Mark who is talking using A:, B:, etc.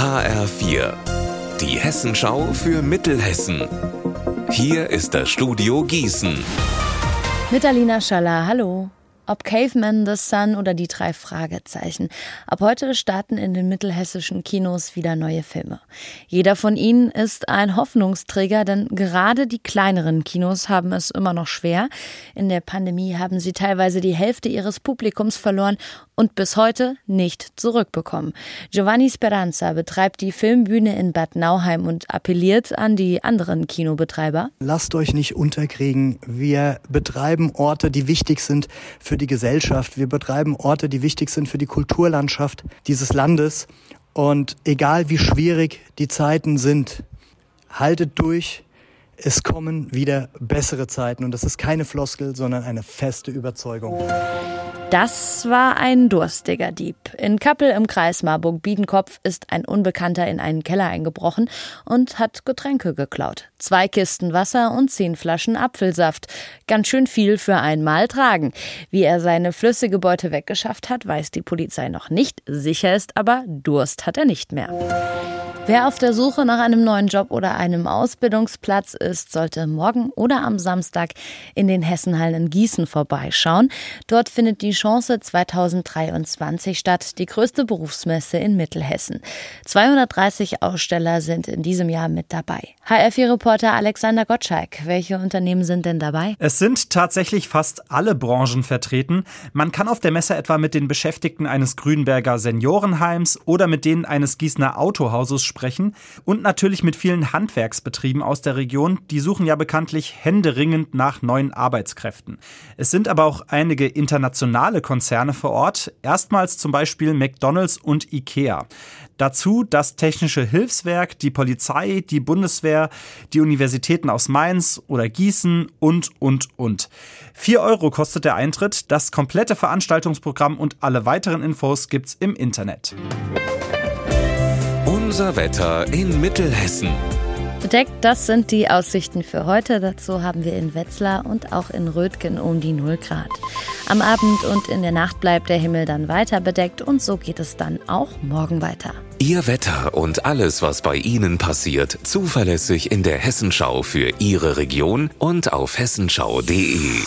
A: HR4, die Hessenschau für Mittelhessen. Hier ist das Studio Gießen.
B: Mit Alina Schaller, hallo. Ob Caveman, The Sun oder die drei Fragezeichen. Ab heute starten in den mittelhessischen Kinos wieder neue Filme. Jeder von ihnen ist ein Hoffnungsträger, denn gerade die kleineren Kinos haben es immer noch schwer. In der Pandemie haben sie teilweise die Hälfte ihres Publikums verloren und bis heute nicht zurückbekommen. Giovanni Speranza betreibt die Filmbühne in Bad Nauheim und appelliert an die anderen Kinobetreiber.
C: Lasst euch nicht unterkriegen. Wir betreiben Orte, die wichtig sind für die Gesellschaft. Wir betreiben Orte, die wichtig sind für die Kulturlandschaft dieses Landes. Und egal wie schwierig die Zeiten sind, haltet durch. Es kommen wieder bessere Zeiten. Und das ist keine Floskel, sondern eine feste Überzeugung.
B: Das war ein durstiger Dieb. In Kappel im Kreis Marburg-Biedenkopf ist ein Unbekannter in einen Keller eingebrochen und hat Getränke geklaut. Zwei Kisten Wasser und zehn Flaschen Apfelsaft. Ganz schön viel für einmal tragen. Wie er seine flüssige Beute weggeschafft hat, weiß die Polizei noch nicht. Sicher ist aber, Durst hat er nicht mehr. Wer auf der Suche nach einem neuen Job oder einem Ausbildungsplatz ist, sollte morgen oder am Samstag in den Hessenhallen in Gießen vorbeischauen. Dort findet die Chance 2023 statt, die größte Berufsmesse in Mittelhessen. 230 Aussteller sind in diesem Jahr mit dabei. HR4-Reporter Alexander Gottschalk, welche Unternehmen sind denn dabei?
D: Es sind tatsächlich fast alle Branchen vertreten. Man kann auf der Messe etwa mit den Beschäftigten eines Grünberger Seniorenheims oder mit denen eines Gießener Autohauses sprechen und natürlich mit vielen Handwerksbetrieben aus der Region. Die suchen ja bekanntlich händeringend nach neuen Arbeitskräften. Es sind aber auch einige internationale Konzerne vor Ort, erstmals zum Beispiel McDonald's und IKEA. Dazu das Technische Hilfswerk, die Polizei, die Bundeswehr, die Universitäten aus Mainz oder Gießen und, und, und. Vier Euro kostet der Eintritt. Das komplette Veranstaltungsprogramm und alle weiteren Infos gibt's im Internet.
A: Unser Wetter in Mittelhessen.
B: Bedeckt, das sind die Aussichten für heute. Dazu haben wir in Wetzlar und auch in Rötgen um die 0 Grad. Am Abend und in der Nacht bleibt der Himmel dann weiter bedeckt und so geht es dann auch morgen weiter.
A: Ihr Wetter und alles, was bei Ihnen passiert, zuverlässig in der Hessenschau für Ihre Region und auf hessenschau.de.